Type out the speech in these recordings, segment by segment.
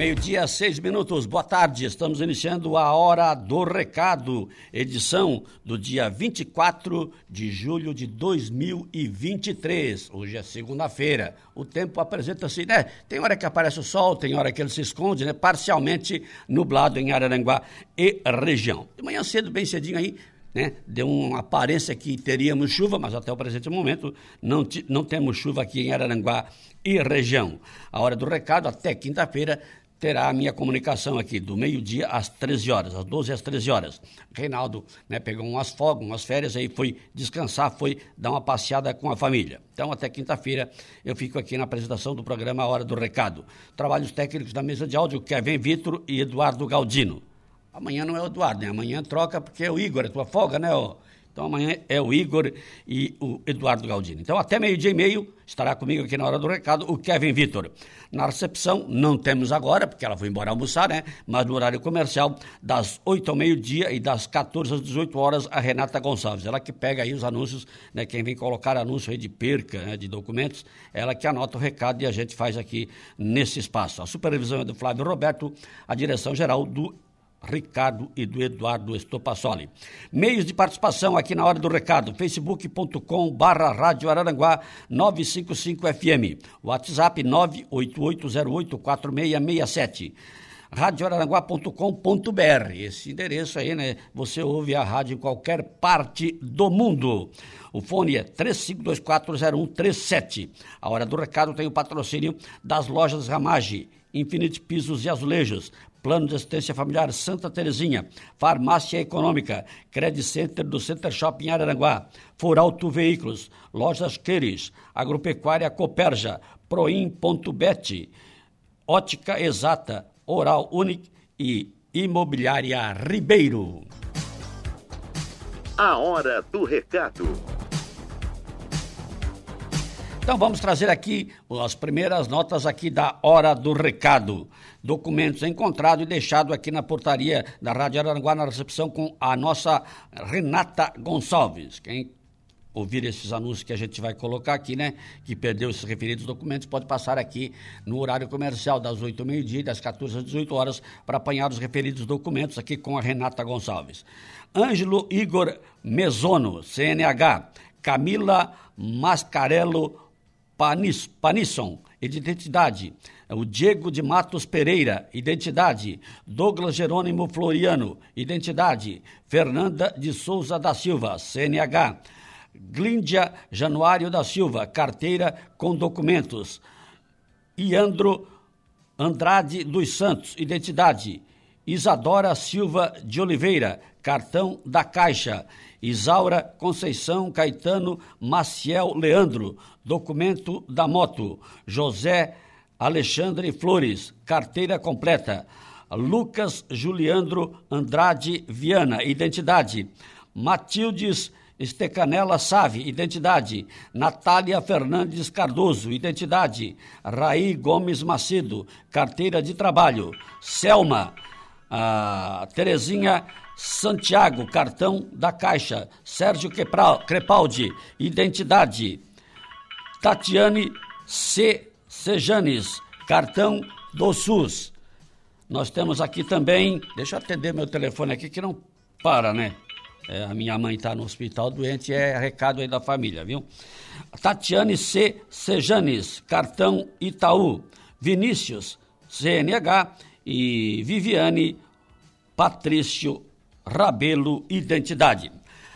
Meio-dia, seis minutos. Boa tarde. Estamos iniciando a Hora do Recado, edição do dia 24 de julho de 2023. Hoje é segunda-feira. O tempo apresenta-se, né? Tem hora que aparece o sol, tem hora que ele se esconde, né? Parcialmente nublado em Araranguá e região. De manhã cedo, bem cedinho aí, né? Deu uma aparência que teríamos chuva, mas até o presente momento não, não temos chuva aqui em Araranguá e região. A hora do recado, até quinta-feira, terá a minha comunicação aqui do meio-dia às 13 horas, às 12 às 13 horas. Reinaldo né, pegou umas folgas, umas férias, aí foi descansar, foi dar uma passeada com a família. Então, até quinta-feira, eu fico aqui na apresentação do programa Hora do Recado. Trabalhos técnicos da mesa de áudio, Kevin Vitor e Eduardo Galdino. Amanhã não é o Eduardo, né? Amanhã troca porque é o Igor, é tua folga, né? Ó? Então amanhã é o Igor e o Eduardo Galdino. Então até meio-dia e meio estará comigo aqui na hora do recado o Kevin Vitor. Na recepção não temos agora, porque ela foi embora almoçar, né? Mas no horário comercial, das 8 ao meio-dia e das 14 às 18 horas, a Renata Gonçalves. Ela que pega aí os anúncios, né? Quem vem colocar anúncio aí de perca né? de documentos, ela que anota o recado e a gente faz aqui nesse espaço. A supervisão é do Flávio Roberto, a direção geral do Ricardo e do Eduardo Estopassoli. Meios de participação aqui na hora do recado, facebook.com barra Rádio Araranguá 955 FM, WhatsApp 988084667 radioararanguá.com.br. Esse endereço aí, né? Você ouve a rádio em qualquer parte do mundo. O fone é 35240137. A hora do recado tem o patrocínio das lojas Ramage, Infinite Pisos e Azulejos, Plano de Assistência Familiar Santa Terezinha, Farmácia Econômica, Credit Center do Center Shopping Araranguá, Foralto Veículos, Lojas Queires, Agropecuária Coperja, Proim.bet, Ótica Exata, Oral Unique e Imobiliária Ribeiro. A hora do recado. Então vamos trazer aqui as primeiras notas aqui da hora do recado. Documentos encontrados e deixado aqui na portaria da Rádio Aranguá na recepção com a nossa Renata Gonçalves. Quem ouvir esses anúncios que a gente vai colocar aqui, né? Que perdeu esses referidos documentos, pode passar aqui no horário comercial das 8 ao meio-dia das 14 às 18 horas para apanhar os referidos documentos aqui com a Renata Gonçalves. Ângelo Igor Mesono, CNH. Camila Mascarello Panis, Panisson, identidade. O Diego de Matos Pereira, identidade. Douglas Jerônimo Floriano, identidade. Fernanda de Souza da Silva, CNH. Glíndia Januário da Silva, carteira com documentos. Iandro Andrade dos Santos, identidade. Isadora Silva de Oliveira, cartão da Caixa. Isaura Conceição Caetano Maciel Leandro, documento da moto. José Alexandre Flores, carteira completa. Lucas Juliandro Andrade Viana, identidade. Matildes Estecanela Save, identidade. Natália Fernandes Cardoso, identidade. Raí Gomes Macedo, carteira de trabalho. Selma, a Terezinha Santiago, cartão da Caixa. Sérgio Crepaldi, identidade. Tatiane C. Sejanes, cartão do SUS. Nós temos aqui também, deixa eu atender meu telefone aqui que não para, né? É, a minha mãe está no hospital doente, é recado aí da família, viu? Tatiane C. Sejanes, cartão Itaú. Vinícius, CNH e Viviane Patrício Rabelo Identidade.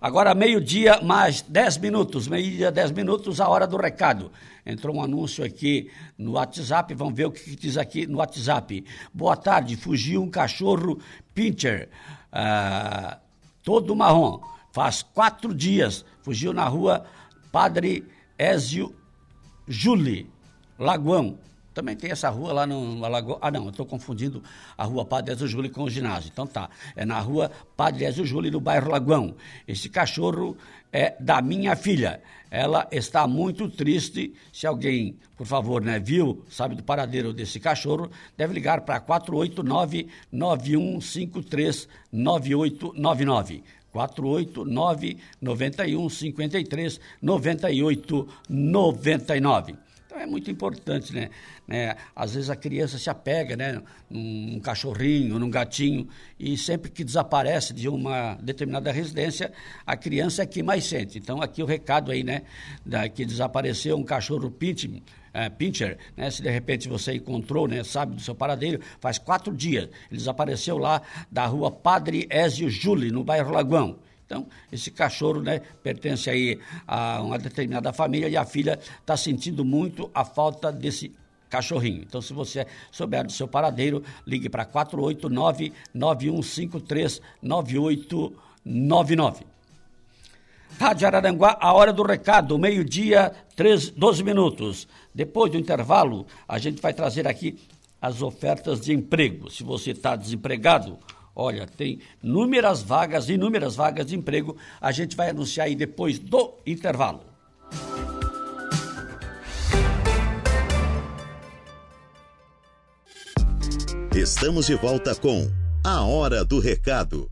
Agora, meio-dia, mais 10 minutos. Meio-dia, 10 minutos, a hora do recado. Entrou um anúncio aqui no WhatsApp, vamos ver o que, diz aqui no WhatsApp. Boa tarde, fugiu um cachorro pincher, ah, todo marrom. Faz quatro dias, fugiu na rua Padre Ézio Juli, Lagoão. Também tem essa rua lá no Alagoas. Ah, não, eu estou confundindo a rua Padre Ezio Júlio com o ginásio. Então tá, é na rua Padre Ezio Júlio, no bairro Lagoão. Esse cachorro é da minha filha. Ela está muito triste. Se alguém, por favor, né, viu, sabe do paradeiro desse cachorro, deve ligar para 489 9153 9899. 489 91 53 98 99. Então é muito importante, né? né? Às vezes a criança se apega, né? Num cachorrinho, num gatinho, e sempre que desaparece de uma determinada residência, a criança é que mais sente. Então aqui o recado aí, né? Da, que desapareceu um cachorro pincher, é, pincher, né? Se de repente você encontrou, né? Sabe do seu paradeiro, faz quatro dias. Ele desapareceu lá da rua Padre Ézio Júlio, no bairro Lagoão. Então, esse cachorro né, pertence aí a uma determinada família e a filha está sentindo muito a falta desse cachorrinho. Então, se você souber do seu paradeiro, ligue para 489-9153-9899. Rádio Araranguá, a hora do recado, meio-dia, 12 minutos. Depois do intervalo, a gente vai trazer aqui as ofertas de emprego. Se você está desempregado, Olha, tem inúmeras vagas, inúmeras vagas de emprego. A gente vai anunciar aí depois do intervalo. Estamos de volta com A Hora do Recado.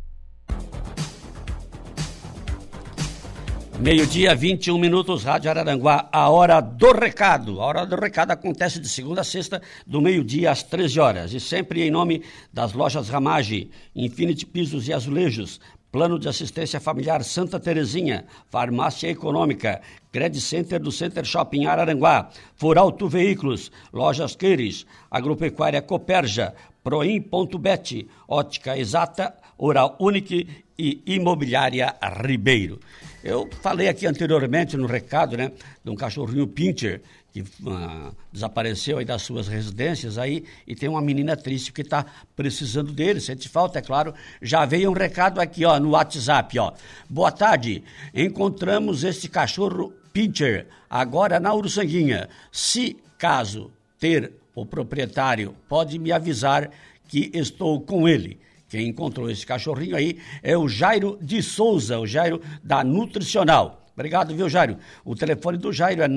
Meio-dia, 21 minutos, Rádio Araranguá, a hora do recado. A hora do recado acontece de segunda a sexta, do meio-dia às 13 horas. E sempre em nome das lojas Ramage, Infinity Pisos e Azulejos, Plano de Assistência Familiar Santa Terezinha, Farmácia Econômica, Credit Center do Center Shopping Araranguá, Foralto Veículos, Lojas Queires, Agropecuária Coperja, Proim.bet, Ótica Exata, Oral Unique e Imobiliária Ribeiro. Eu falei aqui anteriormente no recado, né, de um cachorrinho pincher que uh, desapareceu aí das suas residências aí e tem uma menina triste que está precisando dele. Sente falta, é claro. Já veio um recado aqui, ó, no WhatsApp, ó. Boa tarde. Encontramos este cachorro pincher agora na Uruçanguinha. Se caso ter o proprietário, pode me avisar que estou com ele. Quem encontrou esse cachorrinho aí é o Jairo de Souza, o Jairo da Nutricional. Obrigado, viu, Jairo? O telefone do Jairo é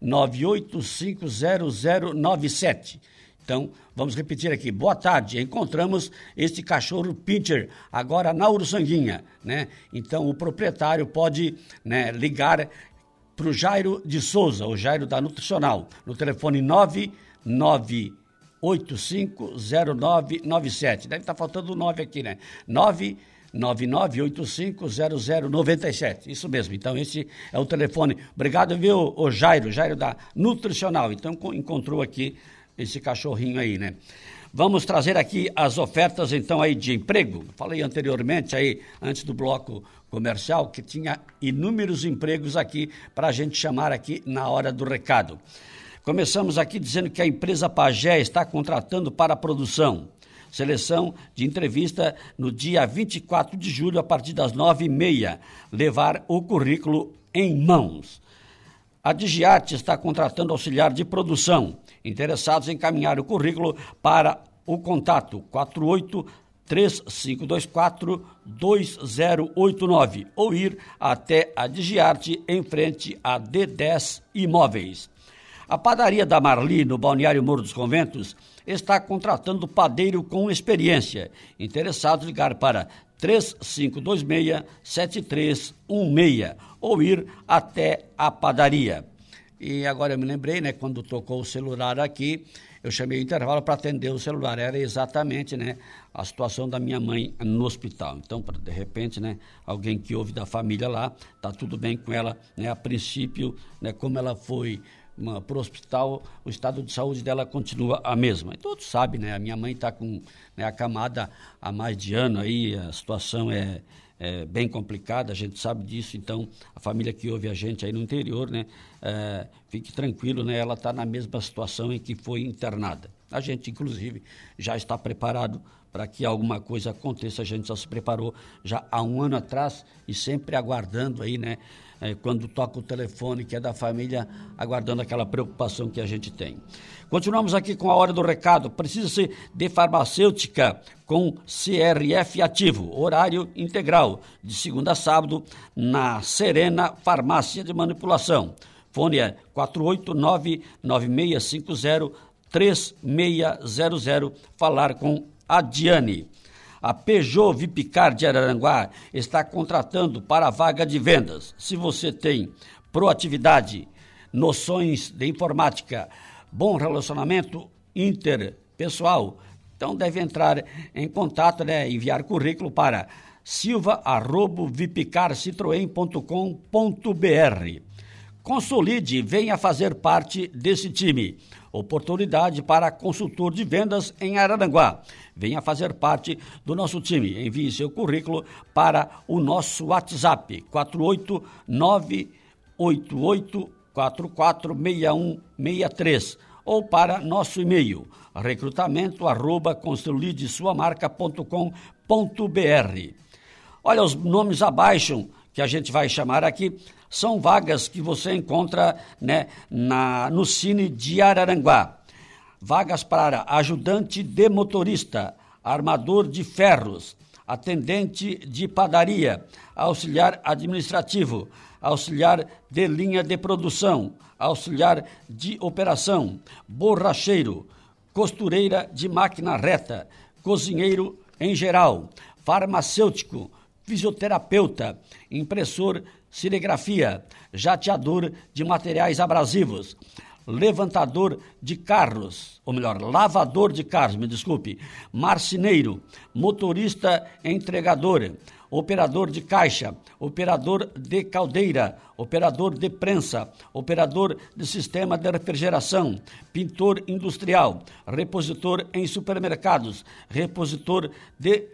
998500097. Então, vamos repetir aqui. Boa tarde. Encontramos este cachorro pincher agora na Uruçanguinha, né? Então, o proprietário pode né, ligar para o Jairo de Souza, o Jairo da Nutricional, no telefone 999 850997. Deve estar tá faltando o 9 aqui, né? 999850097. Isso mesmo. Então, esse é o telefone. Obrigado, viu, o Jairo, Jairo da Nutricional. Então, encontrou aqui esse cachorrinho aí, né? Vamos trazer aqui as ofertas, então, aí de emprego. Falei anteriormente aí, antes do bloco comercial, que tinha inúmeros empregos aqui para a gente chamar aqui na hora do recado. Começamos aqui dizendo que a empresa Pagé está contratando para a produção. Seleção de entrevista no dia 24 de julho, a partir das nove e meia. Levar o currículo em mãos. A Digiarte está contratando auxiliar de produção. Interessados em encaminhar o currículo para o contato 48 3524 2089 ou ir até a Digiarte em frente a D10 Imóveis. A padaria da Marli, no Balneário Morro dos Conventos, está contratando padeiro com experiência. Interessado ligar para 3526-7316 ou ir até a padaria. E agora eu me lembrei, né, quando tocou o celular aqui, eu chamei o intervalo para atender o celular. Era exatamente né, a situação da minha mãe no hospital. Então, de repente, né, alguém que ouve da família lá, está tudo bem com ela. Né, a princípio, né, como ela foi para o hospital, o estado de saúde dela continua a mesma. E todos sabem, né? A minha mãe está com né, acamada há mais de ano aí, a situação é, é, bem complicada, a gente sabe disso, então a família que ouve a gente aí no interior, né? É, fique tranquilo, né? Ela está na mesma situação em que foi internada. A gente, inclusive, já está preparado para que alguma coisa aconteça. A gente já se preparou já há um ano atrás e sempre aguardando aí, né? É, quando toca o telefone, que é da família, aguardando aquela preocupação que a gente tem. Continuamos aqui com a hora do recado. Precisa-se de farmacêutica com CRF ativo, horário integral, de segunda a sábado, na Serena Farmácia de Manipulação. Fone é 489-9650-3600. Falar com a Diane. A Peugeot Vipicar de Araranguá está contratando para a vaga de vendas. Se você tem proatividade, noções de informática, bom relacionamento interpessoal, então deve entrar em contato, né, enviar currículo para silva@vipicarcitroen.com.br. Consolide venha fazer parte desse time. Oportunidade para consultor de vendas em Araranguá. Venha fazer parte do nosso time. Envie seu currículo para o nosso WhatsApp 48988446163 ou para nosso e-mail recrutamento arroba Olha, os nomes abaixo que a gente vai chamar aqui são vagas que você encontra né, na, no Cine de Araranguá. Vagas para ajudante de motorista, armador de ferros, atendente de padaria, auxiliar administrativo, auxiliar de linha de produção, auxiliar de operação, borracheiro, costureira de máquina reta, cozinheiro em geral, farmacêutico, fisioterapeuta, impressor cinegrafia, jateador de materiais abrasivos, levantador de carros, ou melhor, lavador de carros, me desculpe, marceneiro, motorista entregador, operador de caixa, operador de caldeira, operador de prensa, operador de sistema de refrigeração, pintor industrial, repositor em supermercados, repositor de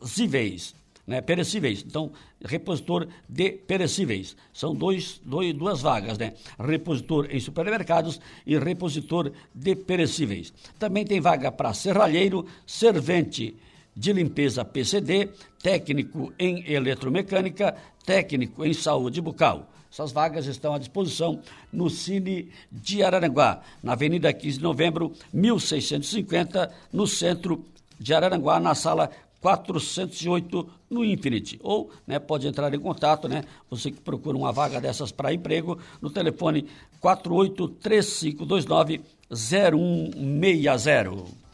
presíveis né, perecíveis. Então, repositor de perecíveis. São dois, dois, duas vagas, né? Repositor em supermercados e repositor de perecíveis. Também tem vaga para serralheiro, servente de limpeza PCD, técnico em eletromecânica, técnico em saúde bucal. Essas vagas estão à disposição no Cine de Araranguá, na Avenida 15 de Novembro, 1650, no centro de Araranguá, na sala 408 no Infinity. Ou né, pode entrar em contato, né? Você que procura uma vaga dessas para emprego, no telefone 483529 0160.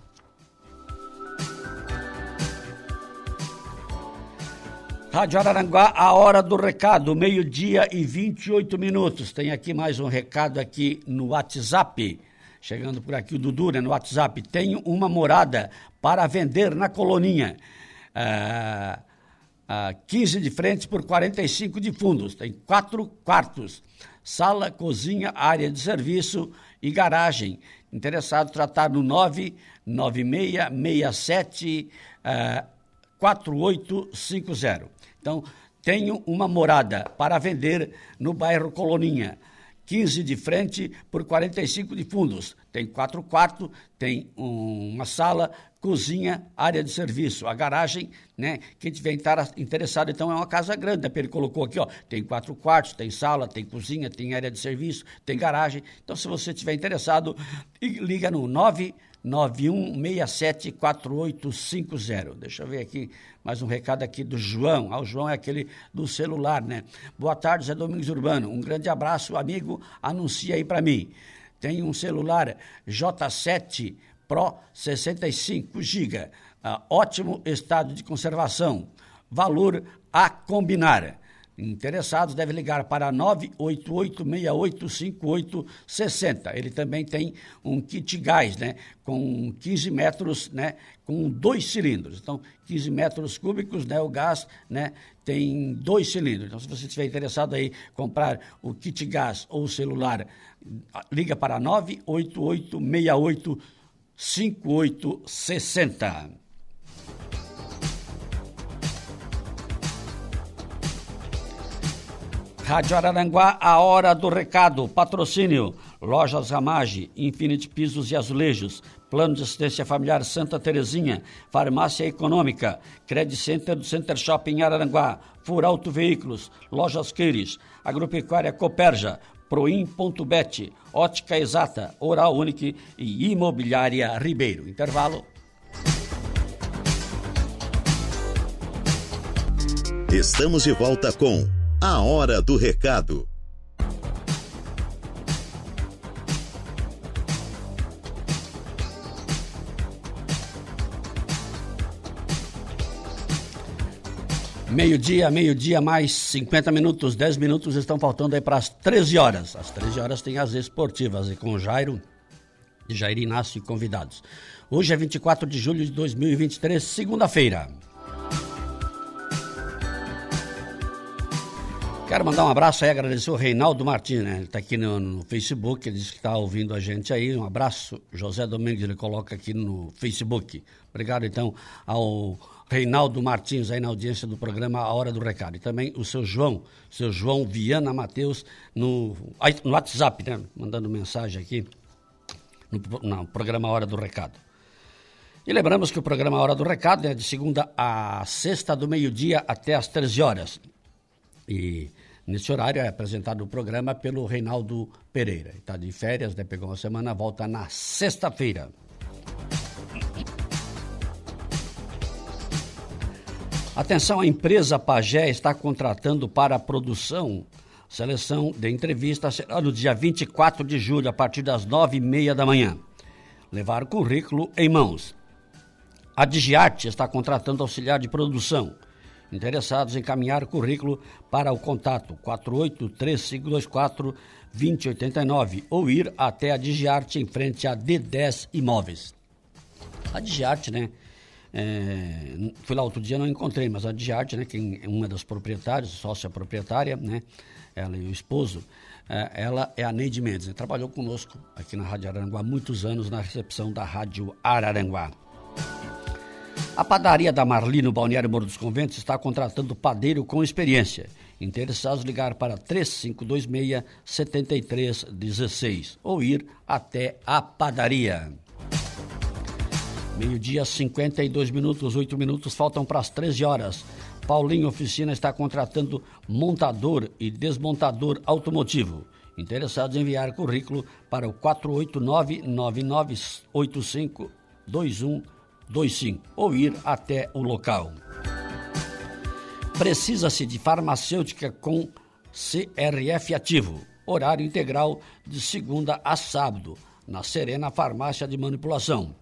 Rádio Araranguá, a hora do recado, meio-dia e 28 minutos. Tem aqui mais um recado aqui no WhatsApp. Chegando por aqui o Dudu, né, no WhatsApp. Tenho uma morada para vender na Coloninha ah, ah, 15 de frente por 45 de fundos. Tem quatro quartos, sala, cozinha, área de serviço e garagem. Interessado tratar no 99667 ah, 4850. Então, tenho uma morada para vender no bairro Coloninha. 15 de frente por 45 de fundos. Tem quatro quartos, tem uma sala, cozinha, área de serviço, a garagem, né? Quem tiver interessado, então é uma casa grande, né? Ele colocou aqui, ó, tem quatro quartos, tem sala, tem cozinha, tem área de serviço, tem garagem. Então, se você tiver interessado, liga no 991674850. Deixa eu ver aqui mais um recado aqui do João. Ah, o João é aquele do celular, né? Boa tarde, Zé Domingos Urbano. Um grande abraço, amigo. Anuncia aí para mim. Tem um celular J7 Pro 65 GB, ah, ótimo estado de conservação, valor a combinar. Interessados devem ligar para 988685860. Ele também tem um kit gás, né, com 15 metros, né, com dois cilindros. Então, 15 metros cúbicos, né, o gás, né, tem dois cilindros. Então, se você estiver interessado aí comprar o kit gás ou celular, liga para 98868 5860. Rádio Araranguá, a hora do recado. Patrocínio. Lojas Ramage, Infinity Pisos e Azulejos, Plano de Assistência Familiar Santa Terezinha, Farmácia Econômica, Credit Center do Center Shopping Araranguá, Furauto Veículos, Lojas Queires, Agropecuária Coperja, Proim.bet, Ótica Exata, Oral Unique e Imobiliária Ribeiro. Intervalo. Estamos de volta com A Hora do Recado. Meio-dia, meio-dia, mais 50 minutos, 10 minutos estão faltando aí para as 13 horas. Às 13 horas tem as esportivas e com Jairo, Jair Inácio e convidados. Hoje é 24 de julho de 2023, segunda-feira. Quero mandar um abraço aí, agradecer o Reinaldo Martins, né? Ele está aqui no, no, Facebook, ele disse que está ouvindo a gente aí. Um abraço, José Domingues, ele coloca aqui no Facebook. Obrigado, então, ao Reinaldo Martins aí na audiência do programa A Hora do Recado. E também o seu João, seu João Viana Matheus no, no WhatsApp, né? Mandando mensagem aqui no, no programa A Hora do Recado. E lembramos que o programa A Hora do Recado é de segunda a sexta, do meio-dia até às 13 horas. E nesse horário é apresentado o programa pelo Reinaldo Pereira. Está de férias, né? pegou uma semana, volta na sexta-feira. Atenção, a empresa Pagé está contratando para a produção. Seleção de entrevista será no dia 24 de julho, a partir das nove e meia da manhã. Levar currículo em mãos. A Digiarte está contratando auxiliar de produção. Interessados em encaminhar currículo para o contato 483524-2089 ou ir até a Digiarte em frente a D10 Imóveis. A Digiarte, né? É, fui lá outro dia, não encontrei, mas a Diarte, né, que é uma das proprietárias, sócia proprietária, né, ela e o esposo, é, ela é a Neide Mendes, né, trabalhou conosco aqui na Rádio Araranguá há muitos anos na recepção da Rádio Araranguá. A padaria da Marli, no Balneário Morro dos Conventos, está contratando padeiro com experiência. Interessados ligar para 3526-7316 ou ir até a padaria. Meio-dia, 52 minutos, 8 minutos, faltam para as 13 horas. Paulinho Oficina está contratando montador e desmontador automotivo. Interessados enviar currículo para o 489-9985-2125 ou ir até o local. Precisa-se de farmacêutica com CRF ativo. Horário integral de segunda a sábado, na Serena Farmácia de Manipulação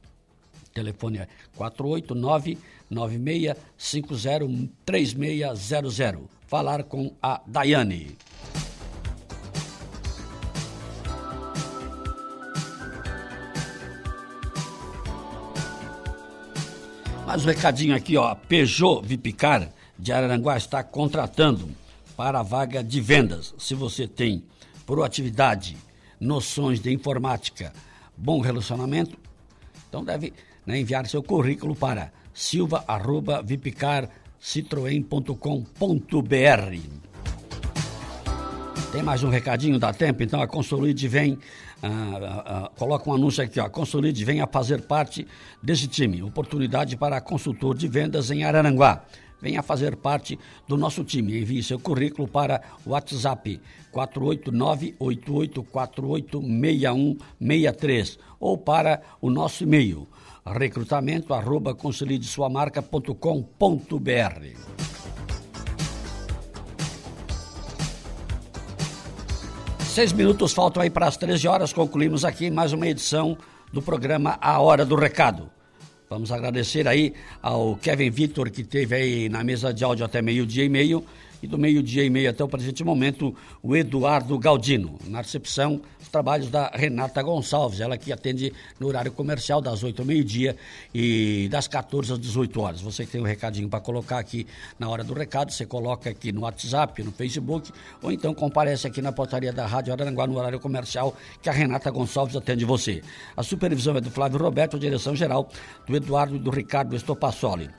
telefone é 489-9650-3600. Falar com a Daiane. Mais um recadinho aqui, ó. Peugeot Vipicar de Araranguá está contratando para a vaga de vendas. Se você tem proatividade, noções de informática, bom relacionamento, então deve né, enviar seu currículo para silva.vipcarcitroen.com.br. Tem mais um recadinho, dá tempo? Então a Consolide vem, ah, ah, ah, coloca um anúncio aqui, ó, Consolide vem a fazer parte desse time. Oportunidade para consultor de vendas em Araranguá. Venha fazer parte do nosso time. Envie seu currículo para o WhatsApp 489-8848-6163 ou para o nosso e-mail recrutamento arroba consolidesuamarca.com.br. Seis minutos faltam aí para as 13 horas. Concluímos aqui mais uma edição do programa A Hora do Recado. Vamos agradecer aí ao Kevin Vitor, que teve aí na mesa de áudio até meio-dia e meio e do meio-dia e meio até o presente momento, o Eduardo Galdino. Na recepção, os trabalhos da Renata Gonçalves, ela que atende no horário comercial das 8 ao meio-dia e das 14 às 18 horas. Você tem um recadinho para colocar aqui na hora do recado, você coloca aqui no WhatsApp, no Facebook, ou então comparece aqui na portaria da Rádio Araranguá no horário comercial que a Renata Gonçalves atende você. A supervisão é do Flávio Roberto, a direção geral do Eduardo e do Ricardo Estopassoli.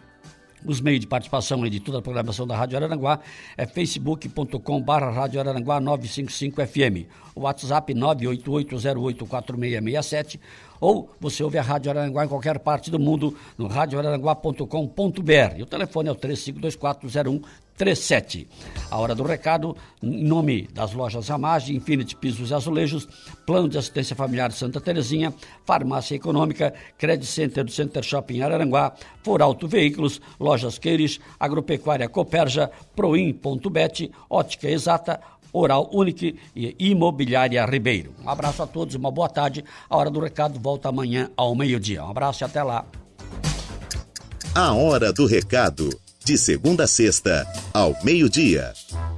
Os meios de participação e de toda a programação da Rádio Araranguá é facebook.com barra Rádio Araranguá 955 FM, WhatsApp 988084667 ou você ouve a Rádio Araranguá em qualquer parte do mundo no radioararanguá.com.br. E o telefone é o 35240137. A hora do recado, em nome das lojas Ramage, Infinity Pisos e Azulejos, Plano de Assistência Familiar Santa Terezinha, Farmácia Econômica, Credit Center do Center Shopping Araranguá, For Auto Veículos, Lojas Queires, Agropecuária Coperja, Proin.bet, Ótica Exata, Oral Unique e Imobiliária Ribeiro. Um abraço a todos, uma boa tarde. A Hora do Recado volta amanhã ao meio-dia. Um abraço e até lá. A Hora do Recado, de segunda a sexta, ao meio-dia.